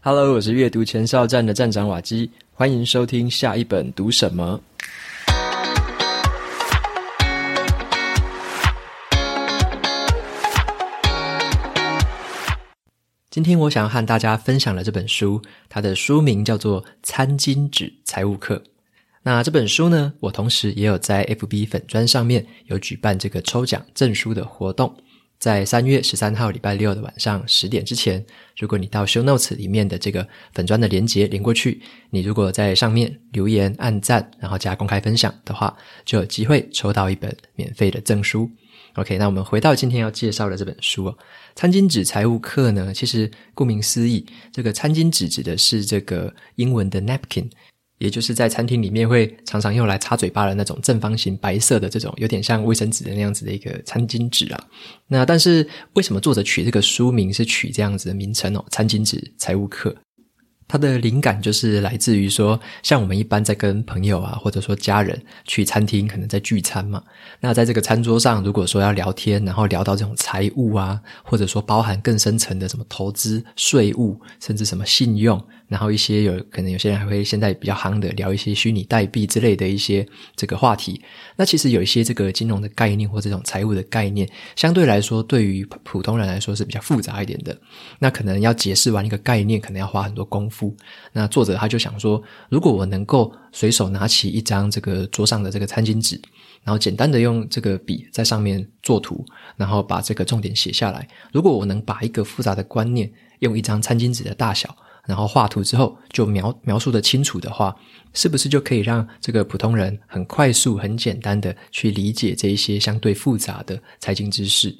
Hello，我是阅读前哨站的站长瓦基，欢迎收听下一本读什么。今天我想要和大家分享的这本书，它的书名叫做《餐巾纸财务课》。那这本书呢，我同时也有在 FB 粉砖上面有举办这个抽奖赠书的活动。在三月十三号礼拜六的晚上十点之前，如果你到 Show Notes 里面的这个粉专的连结连过去，你如果在上面留言、按赞，然后加公开分享的话，就有机会抽到一本免费的赠书。OK，那我们回到今天要介绍的这本书哦，《餐巾纸财务课》呢，其实顾名思义，这个餐巾纸指的是这个英文的 napkin。也就是在餐厅里面会常常用来擦嘴巴的那种正方形白色的这种有点像卫生纸的那样子的一个餐巾纸啊。那但是为什么作者取这个书名是取这样子的名称哦？餐巾纸财务课。它的灵感就是来自于说，像我们一般在跟朋友啊，或者说家人去餐厅，可能在聚餐嘛。那在这个餐桌上，如果说要聊天，然后聊到这种财务啊，或者说包含更深层的什么投资、税务，甚至什么信用。然后一些有可能有些人还会现在比较夯的聊一些虚拟代币之类的一些这个话题。那其实有一些这个金融的概念或这种财务的概念，相对来说对于普通人来说是比较复杂一点的。那可能要解释完一个概念，可能要花很多功夫。那作者他就想说，如果我能够随手拿起一张这个桌上的这个餐巾纸，然后简单的用这个笔在上面作图，然后把这个重点写下来。如果我能把一个复杂的观念用一张餐巾纸的大小，然后画图之后就描描述的清楚的话，是不是就可以让这个普通人很快速、很简单的去理解这一些相对复杂的财经知识？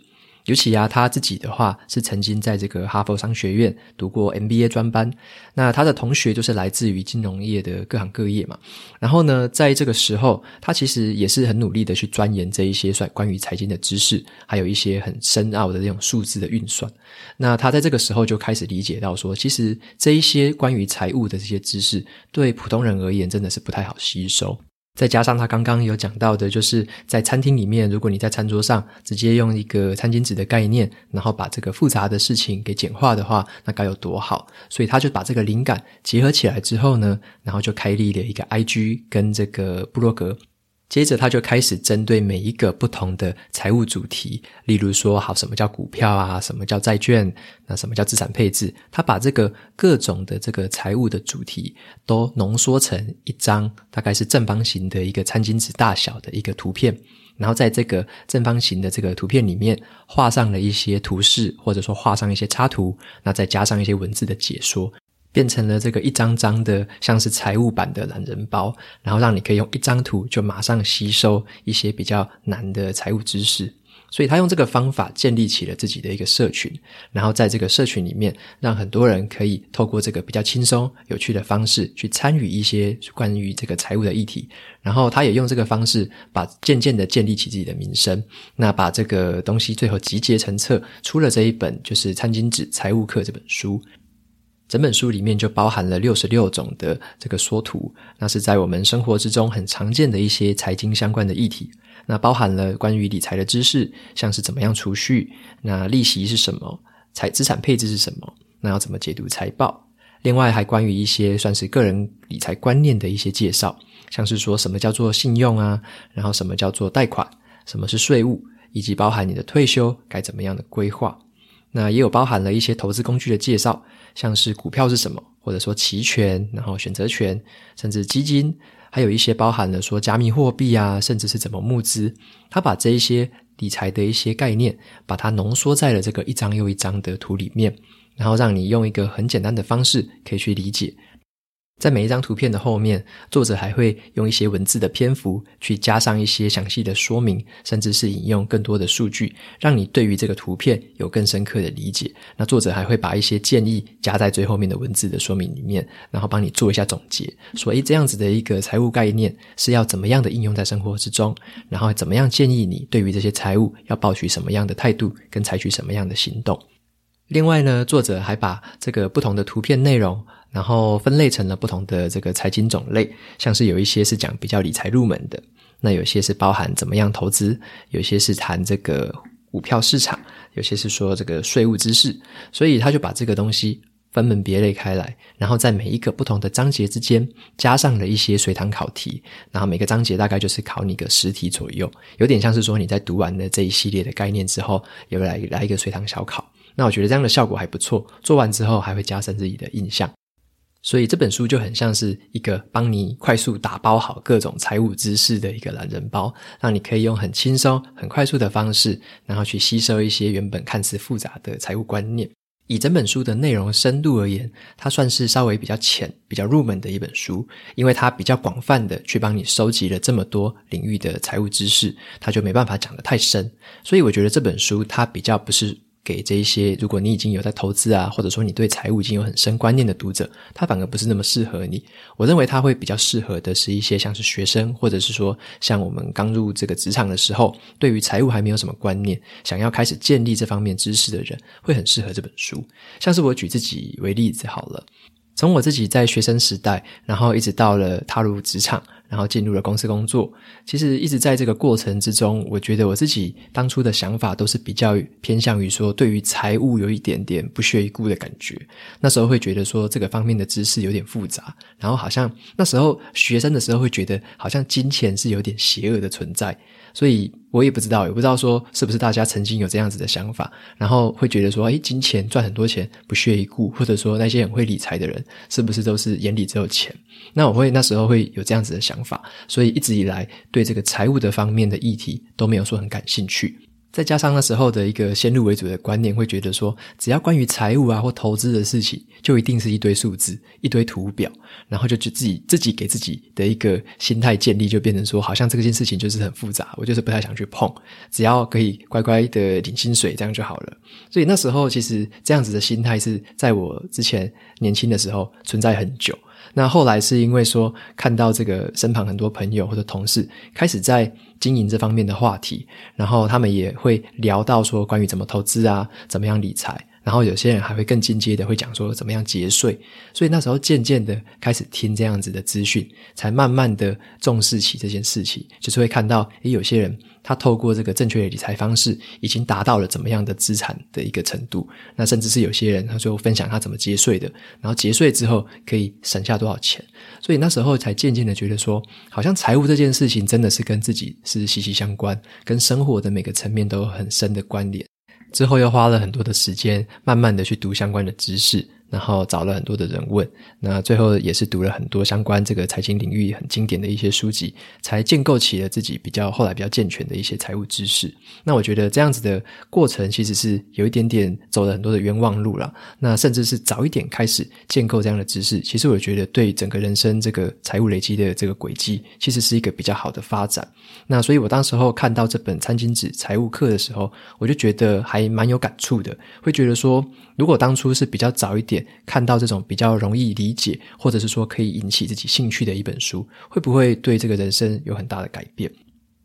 尤其啊，他自己的话是曾经在这个哈佛商学院读过 MBA 专班，那他的同学就是来自于金融业的各行各业嘛。然后呢，在这个时候，他其实也是很努力的去钻研这一些算关于财经的知识，还有一些很深奥的这种数字的运算。那他在这个时候就开始理解到说，其实这一些关于财务的这些知识，对普通人而言真的是不太好吸收。再加上他刚刚有讲到的，就是在餐厅里面，如果你在餐桌上直接用一个餐巾纸的概念，然后把这个复杂的事情给简化的话，那该有多好！所以他就把这个灵感结合起来之后呢，然后就开立了一个 IG 跟这个布洛格。接着他就开始针对每一个不同的财务主题，例如说，好，什么叫股票啊？什么叫债券？那什么叫资产配置？他把这个各种的这个财务的主题都浓缩成一张，大概是正方形的一个餐巾纸大小的一个图片，然后在这个正方形的这个图片里面画上了一些图示，或者说画上一些插图，那再加上一些文字的解说。变成了这个一张张的，像是财务版的懒人包，然后让你可以用一张图就马上吸收一些比较难的财务知识。所以他用这个方法建立起了自己的一个社群，然后在这个社群里面，让很多人可以透过这个比较轻松有趣的方式去参与一些关于这个财务的议题。然后他也用这个方式，把渐渐的建立起自己的名声。那把这个东西最后集结成册，出了这一本就是《餐巾纸财务课》这本书。整本书里面就包含了六十六种的这个说图，那是在我们生活之中很常见的一些财经相关的议题。那包含了关于理财的知识，像是怎么样储蓄，那利息是什么，财资产配置是什么，那要怎么解读财报。另外还关于一些算是个人理财观念的一些介绍，像是说什么叫做信用啊，然后什么叫做贷款，什么是税务，以及包含你的退休该怎么样的规划。那也有包含了一些投资工具的介绍，像是股票是什么，或者说期权，然后选择权，甚至基金，还有一些包含了说加密货币啊，甚至是怎么募资。他把这一些理财的一些概念，把它浓缩在了这个一张又一张的图里面，然后让你用一个很简单的方式可以去理解。在每一张图片的后面，作者还会用一些文字的篇幅去加上一些详细的说明，甚至是引用更多的数据，让你对于这个图片有更深刻的理解。那作者还会把一些建议加在最后面的文字的说明里面，然后帮你做一下总结，说，诶，这样子的一个财务概念是要怎么样的应用在生活之中，然后怎么样建议你对于这些财务要抱取什么样的态度，跟采取什么样的行动。另外呢，作者还把这个不同的图片内容，然后分类成了不同的这个财经种类，像是有一些是讲比较理财入门的，那有些是包含怎么样投资，有些是谈这个股票市场，有些是说这个税务知识，所以他就把这个东西分门别类开来，然后在每一个不同的章节之间加上了一些随堂考题，然后每个章节大概就是考你个十题左右，有点像是说你在读完了这一系列的概念之后，有来来一个随堂小考。那我觉得这样的效果还不错，做完之后还会加深自己的印象。所以这本书就很像是一个帮你快速打包好各种财务知识的一个懒人包，让你可以用很轻松、很快速的方式，然后去吸收一些原本看似复杂的财务观念。以整本书的内容深度而言，它算是稍微比较浅、比较入门的一本书，因为它比较广泛的去帮你收集了这么多领域的财务知识，它就没办法讲得太深。所以我觉得这本书它比较不是。给这一些，如果你已经有在投资啊，或者说你对财务已经有很深观念的读者，他反而不是那么适合你。我认为他会比较适合的是一些像是学生，或者是说像我们刚入这个职场的时候，对于财务还没有什么观念，想要开始建立这方面知识的人，会很适合这本书。像是我举自己为例子好了，从我自己在学生时代，然后一直到了踏入职场。然后进入了公司工作，其实一直在这个过程之中，我觉得我自己当初的想法都是比较偏向于说，对于财务有一点点不屑一顾的感觉。那时候会觉得说，这个方面的知识有点复杂，然后好像那时候学生的时候会觉得，好像金钱是有点邪恶的存在。所以我也不知道，也不知道说是不是大家曾经有这样子的想法，然后会觉得说，哎，金钱赚很多钱不屑一顾，或者说那些很会理财的人是不是都是眼里只有钱？那我会那时候会有这样子的想法，所以一直以来对这个财务的方面的议题都没有说很感兴趣。再加上那时候的一个先入为主的观念，会觉得说，只要关于财务啊或投资的事情，就一定是一堆数字、一堆图表，然后就自己自己给自己的一个心态建立，就变成说，好像这件事情就是很复杂，我就是不太想去碰，只要可以乖乖的领薪水，这样就好了。所以那时候其实这样子的心态是在我之前年轻的时候存在很久。那后来是因为说看到这个身旁很多朋友或者同事开始在经营这方面的话题，然后他们也会聊到说关于怎么投资啊，怎么样理财。然后有些人还会更进阶的会讲说怎么样节税，所以那时候渐渐的开始听这样子的资讯，才慢慢的重视起这件事情，就是会看到，诶，有些人他透过这个正确的理财方式，已经达到了怎么样的资产的一个程度，那甚至是有些人他就分享他怎么节税的，然后节税之后可以省下多少钱，所以那时候才渐渐的觉得说，好像财务这件事情真的是跟自己是息息相关，跟生活的每个层面都有很深的关联。之后又花了很多的时间，慢慢的去读相关的知识。然后找了很多的人问，那最后也是读了很多相关这个财经领域很经典的一些书籍，才建构起了自己比较后来比较健全的一些财务知识。那我觉得这样子的过程其实是有一点点走了很多的冤枉路了。那甚至是早一点开始建构这样的知识，其实我觉得对整个人生这个财务累积的这个轨迹，其实是一个比较好的发展。那所以我当时候看到这本《餐巾纸财务课》的时候，我就觉得还蛮有感触的，会觉得说，如果当初是比较早一点。看到这种比较容易理解，或者是说可以引起自己兴趣的一本书，会不会对这个人生有很大的改变？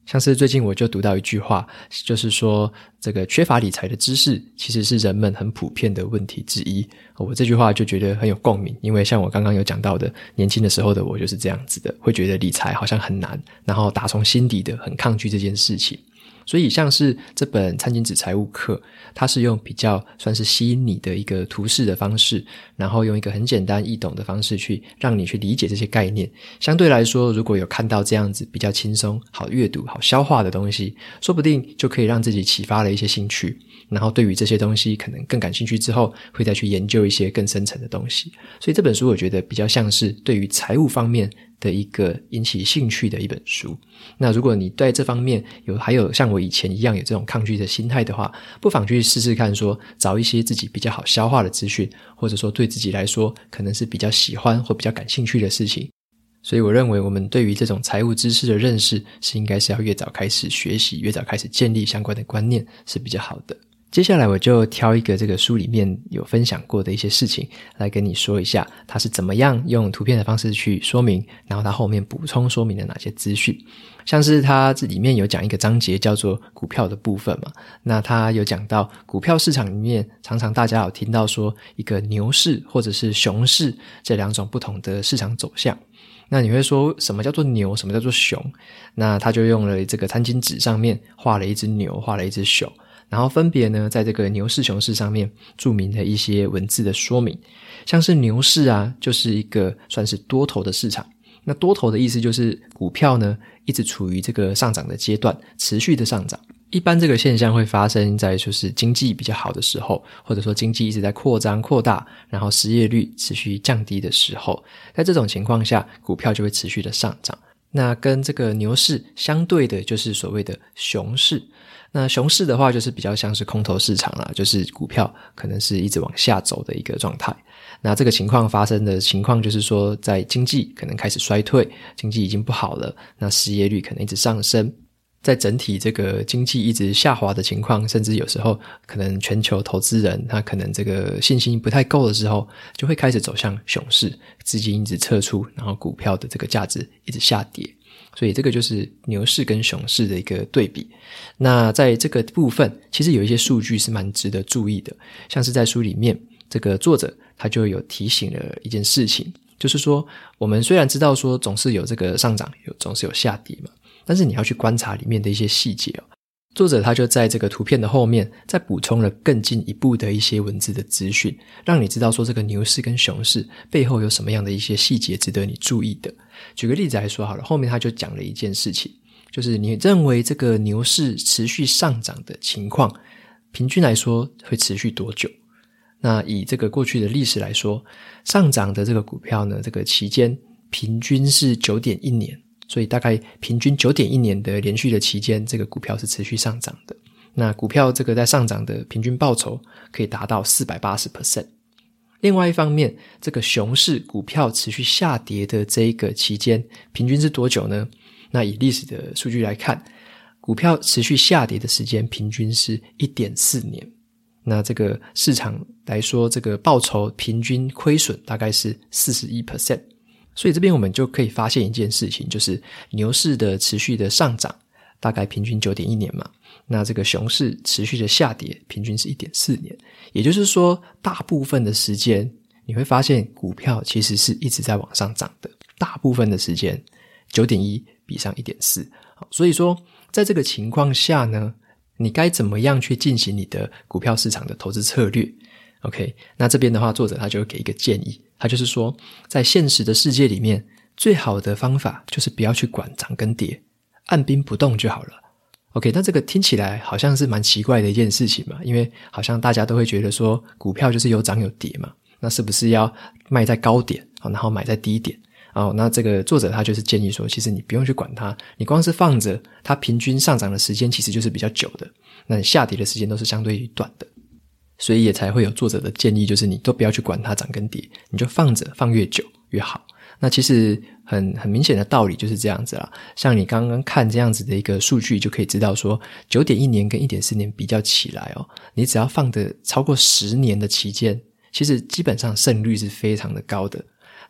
像是最近我就读到一句话，就是说这个缺乏理财的知识，其实是人们很普遍的问题之一。我这句话就觉得很有共鸣，因为像我刚刚有讲到的，年轻的时候的我就是这样子的，会觉得理财好像很难，然后打从心底的很抗拒这件事情。所以，像是这本《餐巾纸财务课》，它是用比较算是吸引你的一个图示的方式，然后用一个很简单易懂的方式去让你去理解这些概念。相对来说，如果有看到这样子比较轻松、好阅读、好消化的东西，说不定就可以让自己启发了一些兴趣。然后，对于这些东西可能更感兴趣之后，会再去研究一些更深层的东西。所以，这本书我觉得比较像是对于财务方面的一个引起兴趣的一本书。那如果你对这方面有还有像我以前一样有这种抗拒的心态的话，不妨去试试看，说找一些自己比较好消化的资讯，或者说对自己来说可能是比较喜欢或比较感兴趣的事情。所以我认为，我们对于这种财务知识的认识是应该是要越早开始学习，越早开始建立相关的观念是比较好的。接下来我就挑一个这个书里面有分享过的一些事情来跟你说一下，它是怎么样用图片的方式去说明，然后它后面补充说明了哪些资讯。像是它这里面有讲一个章节叫做股票的部分嘛，那它有讲到股票市场里面常常大家有听到说一个牛市或者是熊市这两种不同的市场走向。那你会说什么叫做牛，什么叫做熊？那他就用了这个餐巾纸上面画了一只牛，画了一只熊。然后分别呢，在这个牛市、熊市上面注明了一些文字的说明，像是牛市啊，就是一个算是多头的市场。那多头的意思就是股票呢一直处于这个上涨的阶段，持续的上涨。一般这个现象会发生在就是经济比较好的时候，或者说经济一直在扩张扩大，然后失业率持续降低的时候，在这种情况下，股票就会持续的上涨。那跟这个牛市相对的就是所谓的熊市。那熊市的话，就是比较像是空头市场啦，就是股票可能是一直往下走的一个状态。那这个情况发生的情况，就是说在经济可能开始衰退，经济已经不好了，那失业率可能一直上升，在整体这个经济一直下滑的情况，甚至有时候可能全球投资人他可能这个信心不太够的时候，就会开始走向熊市，资金一直撤出，然后股票的这个价值一直下跌。所以这个就是牛市跟熊市的一个对比。那在这个部分，其实有一些数据是蛮值得注意的，像是在书里面，这个作者他就有提醒了一件事情，就是说，我们虽然知道说总是有这个上涨，有总是有下跌嘛，但是你要去观察里面的一些细节哦。作者他就在这个图片的后面再补充了更进一步的一些文字的资讯，让你知道说这个牛市跟熊市背后有什么样的一些细节值得你注意的。举个例子来说好了，后面他就讲了一件事情，就是你认为这个牛市持续上涨的情况，平均来说会持续多久？那以这个过去的历史来说，上涨的这个股票呢，这个期间平均是九点一年。所以大概平均九点一年的连续的期间，这个股票是持续上涨的。那股票这个在上涨的平均报酬可以达到四百八十 percent。另外一方面，这个熊市股票持续下跌的这一个期间，平均是多久呢？那以历史的数据来看，股票持续下跌的时间平均是一点四年。那这个市场来说，这个报酬平均亏损大概是四十一 percent。所以这边我们就可以发现一件事情，就是牛市的持续的上涨，大概平均九点一年嘛。那这个熊市持续的下跌，平均是一点四年。也就是说，大部分的时间你会发现股票其实是一直在往上涨的。大部分的时间，九点一比上一点四。所以说，在这个情况下呢，你该怎么样去进行你的股票市场的投资策略？OK，那这边的话，作者他就会给一个建议。他就是说，在现实的世界里面，最好的方法就是不要去管涨跟跌，按兵不动就好了。OK，那这个听起来好像是蛮奇怪的一件事情嘛，因为好像大家都会觉得说，股票就是有涨有跌嘛，那是不是要卖在高点，然后买在低点？哦，那这个作者他就是建议说，其实你不用去管它，你光是放着，它平均上涨的时间其实就是比较久的，那你下跌的时间都是相对于短的。所以也才会有作者的建议，就是你都不要去管它涨跟跌，你就放着，放越久越好。那其实很很明显的道理就是这样子啦。像你刚刚看这样子的一个数据，就可以知道说，九点一年跟一点四年比较起来哦，你只要放的超过十年的期间，其实基本上胜率是非常的高的。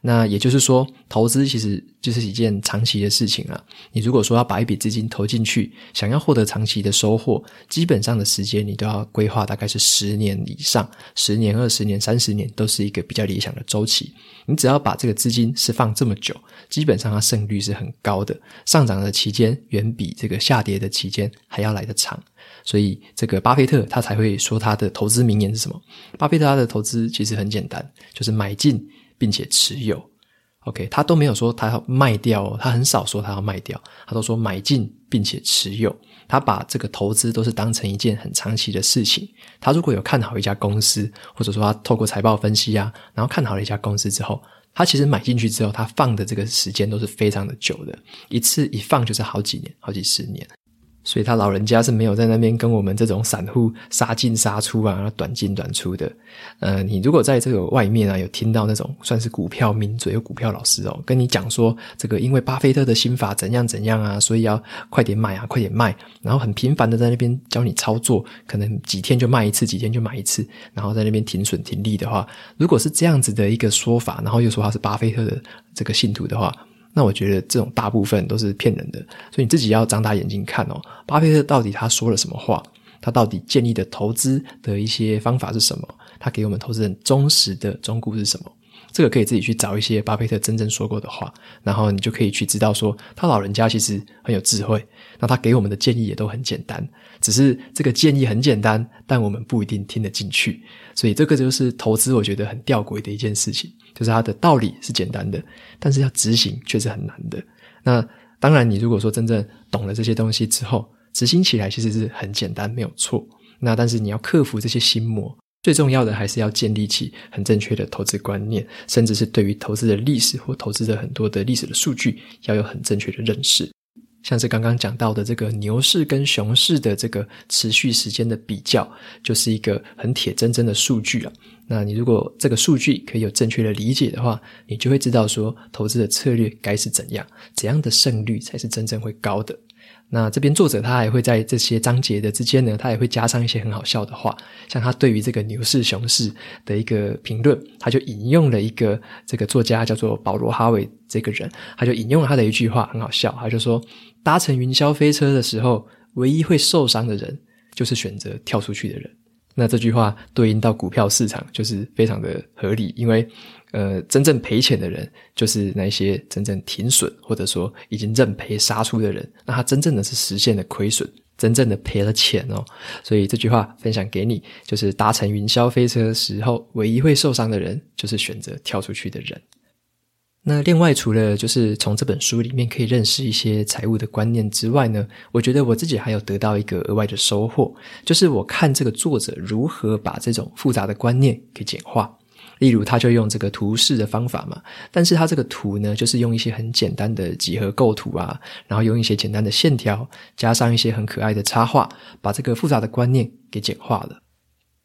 那也就是说，投资其实就是一件长期的事情了。你如果说要把一笔资金投进去，想要获得长期的收获，基本上的时间你都要规划大概是十年以上，十年、二十年、三十年都是一个比较理想的周期。你只要把这个资金是放这么久，基本上它胜率是很高的，上涨的期间远比这个下跌的期间还要来得长。所以，这个巴菲特他才会说他的投资名言是什么？巴菲特他的投资其实很简单，就是买进。并且持有，OK，他都没有说他要卖掉，他很少说他要卖掉，他都说买进并且持有。他把这个投资都是当成一件很长期的事情。他如果有看好一家公司，或者说他透过财报分析啊，然后看好了一家公司之后，他其实买进去之后，他放的这个时间都是非常的久的，一次一放就是好几年、好几十年。所以他老人家是没有在那边跟我们这种散户杀进杀出啊，短进短出的。呃，你如果在这个外面啊，有听到那种算是股票名嘴、有股票老师哦，跟你讲说这个因为巴菲特的心法怎样怎样啊，所以要快点卖啊，快点卖，然后很频繁的在那边教你操作，可能几天就卖一次，几天就买一次，然后在那边停损停利的话，如果是这样子的一个说法，然后又说他是巴菲特的这个信徒的话。那我觉得这种大部分都是骗人的，所以你自己要张大眼睛看哦。巴菲特到底他说了什么话？他到底建立的投资的一些方法是什么？他给我们投资人忠实的忠告是什么？这个可以自己去找一些巴菲特真正说过的话，然后你就可以去知道说，他老人家其实很有智慧。那他给我们的建议也都很简单，只是这个建议很简单，但我们不一定听得进去。所以这个就是投资，我觉得很吊诡的一件事情，就是它的道理是简单的，但是要执行却是很难的。那当然，你如果说真正懂了这些东西之后，执行起来其实是很简单，没有错。那但是你要克服这些心魔。最重要的还是要建立起很正确的投资观念，甚至是对于投资的历史或投资的很多的历史的数据要有很正确的认识。像是刚刚讲到的这个牛市跟熊市的这个持续时间的比较，就是一个很铁铮铮的数据了。那你如果这个数据可以有正确的理解的话，你就会知道说投资的策略该是怎样，怎样的胜率才是真正会高的。那这边作者他还会在这些章节的之间呢，他也会加上一些很好笑的话，像他对于这个牛市熊市的一个评论，他就引用了一个这个作家叫做保罗哈维这个人，他就引用了他的一句话，很好笑，他就说：搭乘云霄飞车的时候，唯一会受伤的人，就是选择跳出去的人。那这句话对应到股票市场，就是非常的合理，因为。呃，真正赔钱的人就是那些真正停损或者说已经认赔杀出的人，那他真正的是实现了亏损，真正的赔了钱哦。所以这句话分享给你，就是搭乘云霄飞车时候，唯一会受伤的人就是选择跳出去的人。那另外，除了就是从这本书里面可以认识一些财务的观念之外呢，我觉得我自己还有得到一个额外的收获，就是我看这个作者如何把这种复杂的观念给简化。例如，他就用这个图示的方法嘛，但是他这个图呢，就是用一些很简单的几何构图啊，然后用一些简单的线条，加上一些很可爱的插画，把这个复杂的观念给简化了。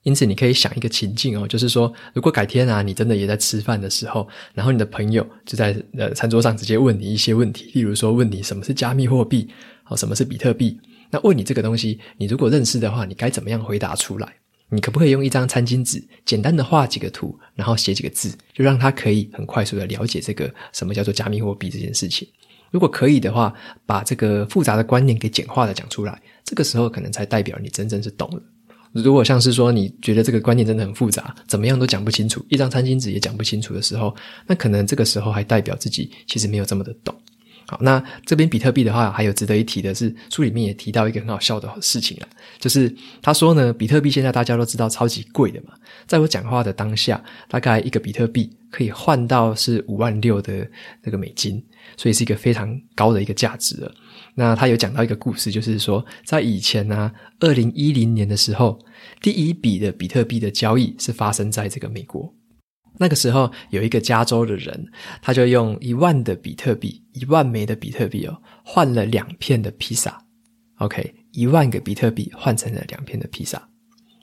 因此，你可以想一个情境哦，就是说，如果改天啊，你真的也在吃饭的时候，然后你的朋友就在呃餐桌上直接问你一些问题，例如说问你什么是加密货币，哦，什么是比特币，那问你这个东西，你如果认识的话，你该怎么样回答出来？你可不可以用一张餐巾纸，简单的画几个图，然后写几个字，就让他可以很快速的了解这个什么叫做加密货币这件事情？如果可以的话，把这个复杂的观念给简化的讲出来，这个时候可能才代表你真正是懂了。如果像是说你觉得这个观念真的很复杂，怎么样都讲不清楚，一张餐巾纸也讲不清楚的时候，那可能这个时候还代表自己其实没有这么的懂。好，那这边比特币的话，还有值得一提的是，书里面也提到一个很好笑的事情啊，就是他说呢，比特币现在大家都知道超级贵的嘛，在我讲话的当下，大概一个比特币可以换到是五万六的那个美金，所以是一个非常高的一个价值了。那他有讲到一个故事，就是说在以前呢、啊，二零一零年的时候，第一笔的比特币的交易是发生在这个美国。那个时候有一个加州的人，他就用一万的比特币，一万枚的比特币哦，换了两片的披萨。OK，一万个比特币换成了两片的披萨。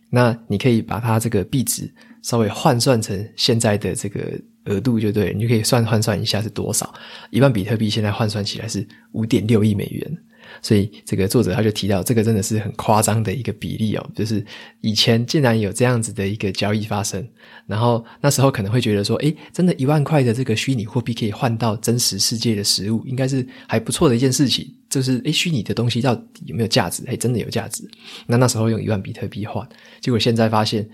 那你可以把它这个币值稍微换算成现在的这个额度就对，你就可以算换算一下是多少。一万比特币现在换算起来是五点六亿美元。所以这个作者他就提到，这个真的是很夸张的一个比例哦，就是以前竟然有这样子的一个交易发生，然后那时候可能会觉得说，诶，真的一万块的这个虚拟货币可以换到真实世界的实物，应该是还不错的一件事情。就是诶，虚拟的东西到底有没有价值？诶，真的有价值。那那时候用一万比特币换，结果现在发现，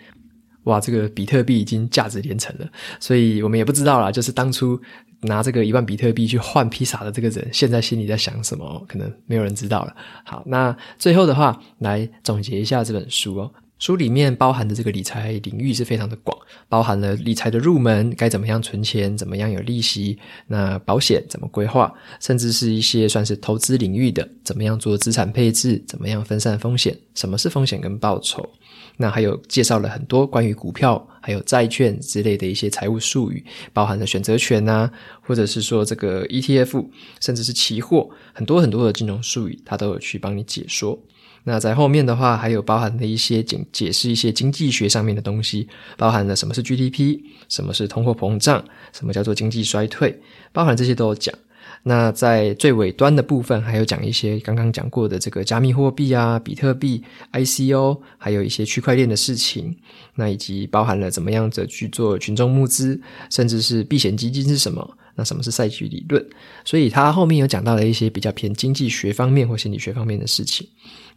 哇，这个比特币已经价值连城了。所以我们也不知道啦，就是当初。拿这个一万比特币去换披萨的这个人，现在心里在想什么？可能没有人知道了。好，那最后的话，来总结一下这本书哦。书里面包含的这个理财领域是非常的广，包含了理财的入门，该怎么样存钱，怎么样有利息，那保险怎么规划，甚至是一些算是投资领域的，怎么样做资产配置，怎么样分散风险，什么是风险跟报酬。那还有介绍了很多关于股票还有债券之类的一些财务术语，包含了选择权啊，或者是说这个 ETF，甚至是期货，很多很多的金融术语，他都有去帮你解说。那在后面的话，还有包含了一些解解释一些经济学上面的东西，包含了什么是 GDP，什么是通货膨胀，什么叫做经济衰退，包含这些都有讲。那在最尾端的部分，还有讲一些刚刚讲过的这个加密货币啊、比特币、ICO，还有一些区块链的事情。那以及包含了怎么样子去做群众募资，甚至是避险基金是什么，那什么是赛局理论？所以他后面有讲到了一些比较偏经济学方面或心理学方面的事情。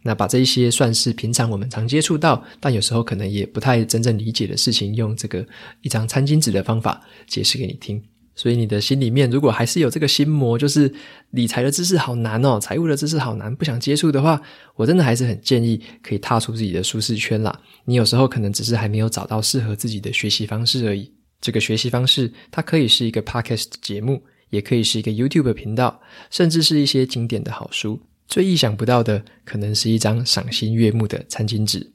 那把这一些算是平常我们常接触到，但有时候可能也不太真正理解的事情，用这个一张餐巾纸的方法解释给你听。所以你的心里面如果还是有这个心魔，就是理财的知识好难哦，财务的知识好难，不想接触的话，我真的还是很建议可以踏出自己的舒适圈啦。你有时候可能只是还没有找到适合自己的学习方式而已。这个学习方式，它可以是一个 podcast 节目，也可以是一个 YouTube 频道，甚至是一些经典的好书。最意想不到的，可能是一张赏心悦目的餐巾纸。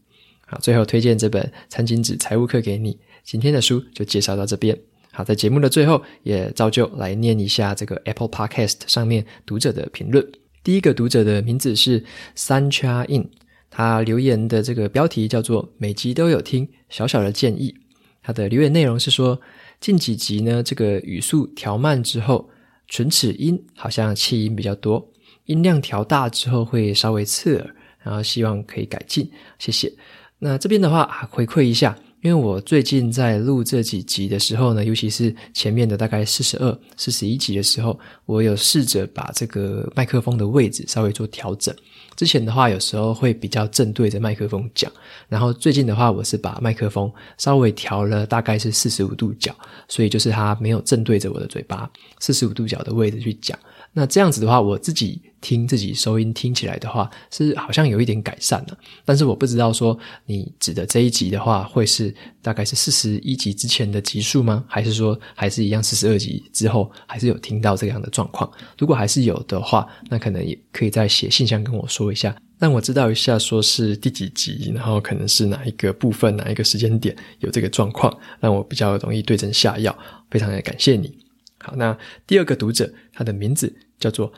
好，最后推荐这本《餐巾纸财务课》给你。今天的书就介绍到这边。好，在节目的最后，也照旧来念一下这个 Apple Podcast 上面读者的评论。第一个读者的名字是 Suncha In，他留言的这个标题叫做“每集都有听，小小的建议”。他的留言内容是说，近几集呢，这个语速调慢之后，唇齿音好像气音比较多，音量调大之后会稍微刺耳，然后希望可以改进，谢谢。那这边的话，回馈一下。因为我最近在录这几集的时候呢，尤其是前面的大概四十二、四十一集的时候，我有试着把这个麦克风的位置稍微做调整。之前的话，有时候会比较正对着麦克风讲，然后最近的话，我是把麦克风稍微调了，大概是四十五度角，所以就是它没有正对着我的嘴巴，四十五度角的位置去讲。那这样子的话，我自己听自己收音听起来的话，是好像有一点改善了。但是我不知道说你指的这一集的话，会是大概是四十一集之前的集数吗？还是说还是一样四十二集之后，还是有听到这样的状况？如果还是有的话，那可能也可以再写信箱跟我说一下，让我知道一下，说是第几集，然后可能是哪一个部分、哪一个时间点有这个状况，让我比较容易对症下药。非常的感谢你。好，那第二个读者，他的名字叫做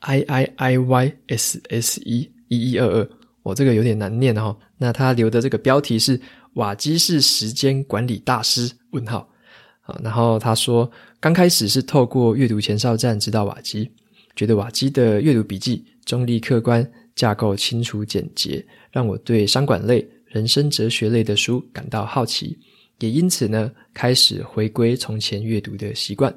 i i i y s s e 一一二二，我这个有点难念哦。那他留的这个标题是“瓦基是时间管理大师”问号。好，然后他说，刚开始是透过阅读前哨站知道瓦基，觉得瓦基的阅读笔记中立客观，架构清楚简洁，让我对商管类、人生哲学类的书感到好奇，也因此呢，开始回归从前阅读的习惯。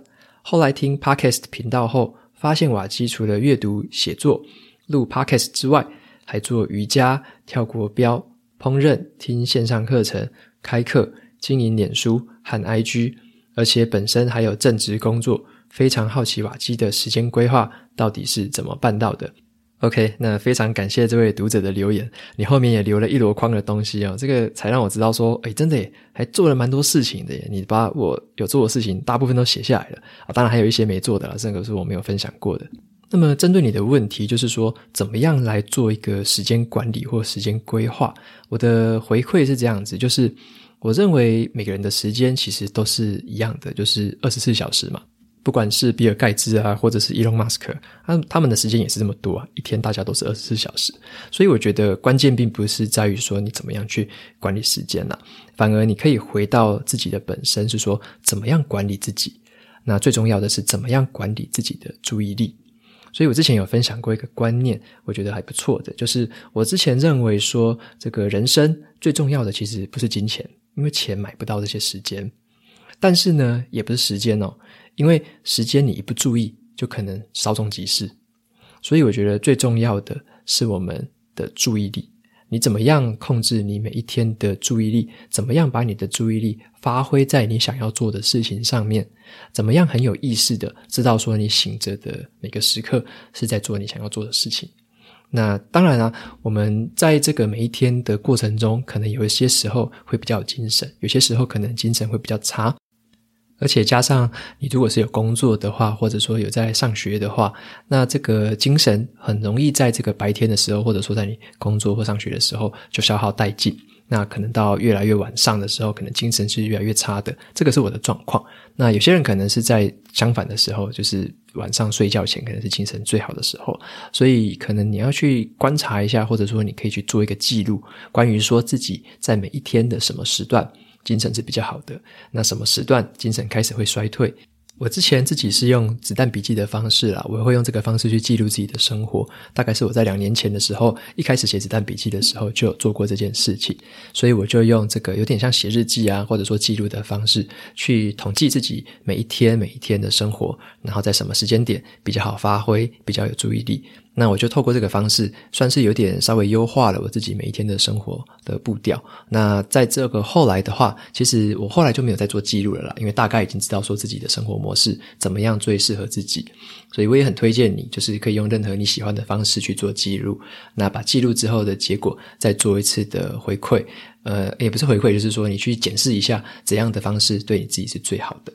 后来听 Podcast 频道后，发现瓦基除了阅读、写作、录 Podcast 之外，还做瑜伽、跳国标、烹饪、听线上课程、开课、经营脸书和 IG，而且本身还有正职工作，非常好奇瓦基的时间规划到底是怎么办到的。OK，那非常感谢这位读者的留言，你后面也留了一箩筐的东西哦，这个才让我知道说，诶，真的耶，还做了蛮多事情的耶，你把我有做的事情大部分都写下来了啊，当然还有一些没做的啦，这个是我没有分享过的。那么针对你的问题，就是说怎么样来做一个时间管理或时间规划，我的回馈是这样子，就是我认为每个人的时间其实都是一样的，就是二十四小时嘛。不管是比尔盖茨啊，或者是伊隆马斯克，他他们的时间也是这么多啊，一天大家都是二十四小时，所以我觉得关键并不是在于说你怎么样去管理时间啦，反而你可以回到自己的本身，是说怎么样管理自己。那最重要的是怎么样管理自己的注意力。所以我之前有分享过一个观念，我觉得还不错的，就是我之前认为说，这个人生最重要的其实不是金钱，因为钱买不到这些时间，但是呢，也不是时间哦。因为时间你一不注意，就可能稍纵即逝，所以我觉得最重要的是我们的注意力。你怎么样控制你每一天的注意力？怎么样把你的注意力发挥在你想要做的事情上面？怎么样很有意识的知道说你醒着的每个时刻是在做你想要做的事情？那当然啊，我们在这个每一天的过程中，可能有一些时候会比较有精神，有些时候可能精神会比较差。而且加上你如果是有工作的话，或者说有在上学的话，那这个精神很容易在这个白天的时候，或者说在你工作或上学的时候就消耗殆尽。那可能到越来越晚上的时候，可能精神是越来越差的。这个是我的状况。那有些人可能是在相反的时候，就是晚上睡觉前可能是精神最好的时候。所以可能你要去观察一下，或者说你可以去做一个记录，关于说自己在每一天的什么时段。精神是比较好的，那什么时段精神开始会衰退？我之前自己是用子弹笔记的方式啦，我会用这个方式去记录自己的生活。大概是我在两年前的时候，一开始写子弹笔记的时候就有做过这件事情，所以我就用这个有点像写日记啊，或者说记录的方式去统计自己每一天每一天的生活，然后在什么时间点比较好发挥，比较有注意力。那我就透过这个方式，算是有点稍微优化了我自己每一天的生活的步调。那在这个后来的话，其实我后来就没有再做记录了啦，因为大概已经知道说自己的生活模式怎么样最适合自己。所以我也很推荐你，就是可以用任何你喜欢的方式去做记录。那把记录之后的结果再做一次的回馈，呃，也不是回馈，就是说你去检视一下怎样的方式对你自己是最好的。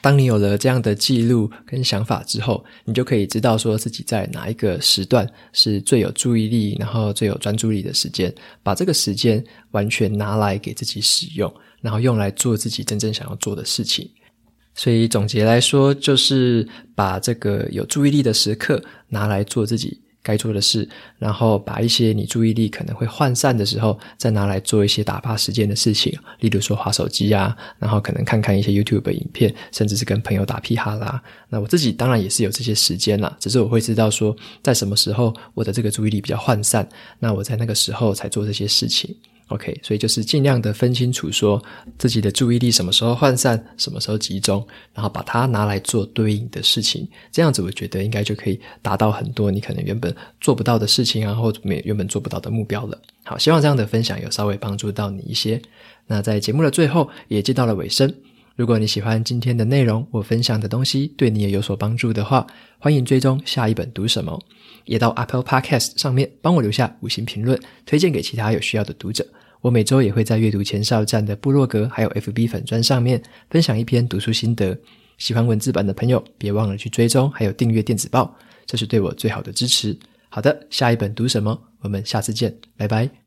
当你有了这样的记录跟想法之后，你就可以知道说自己在哪一个时段是最有注意力，然后最有专注力的时间，把这个时间完全拿来给自己使用，然后用来做自己真正想要做的事情。所以总结来说，就是把这个有注意力的时刻拿来做自己该做的事，然后把一些你注意力可能会涣散的时候，再拿来做一些打发时间的事情，例如说滑手机啊，然后可能看看一些 YouTube 影片，甚至是跟朋友打屁哈啦。那我自己当然也是有这些时间啦，只是我会知道说，在什么时候我的这个注意力比较涣散，那我在那个时候才做这些事情。OK，所以就是尽量的分清楚，说自己的注意力什么时候涣散，什么时候集中，然后把它拿来做对应的事情，这样子我觉得应该就可以达到很多你可能原本做不到的事情啊，或者原本做不到的目标了。好，希望这样的分享有稍微帮助到你一些。那在节目的最后也接到了尾声，如果你喜欢今天的内容，我分享的东西对你也有所帮助的话，欢迎追踪下一本读什么，也到 Apple Podcast 上面帮我留下五星评论，推荐给其他有需要的读者。我每周也会在阅读前哨站的部落格，还有 FB 粉砖上面分享一篇读书心得。喜欢文字版的朋友，别忘了去追踪，还有订阅电子报，这是对我最好的支持。好的，下一本读什么？我们下次见，拜拜。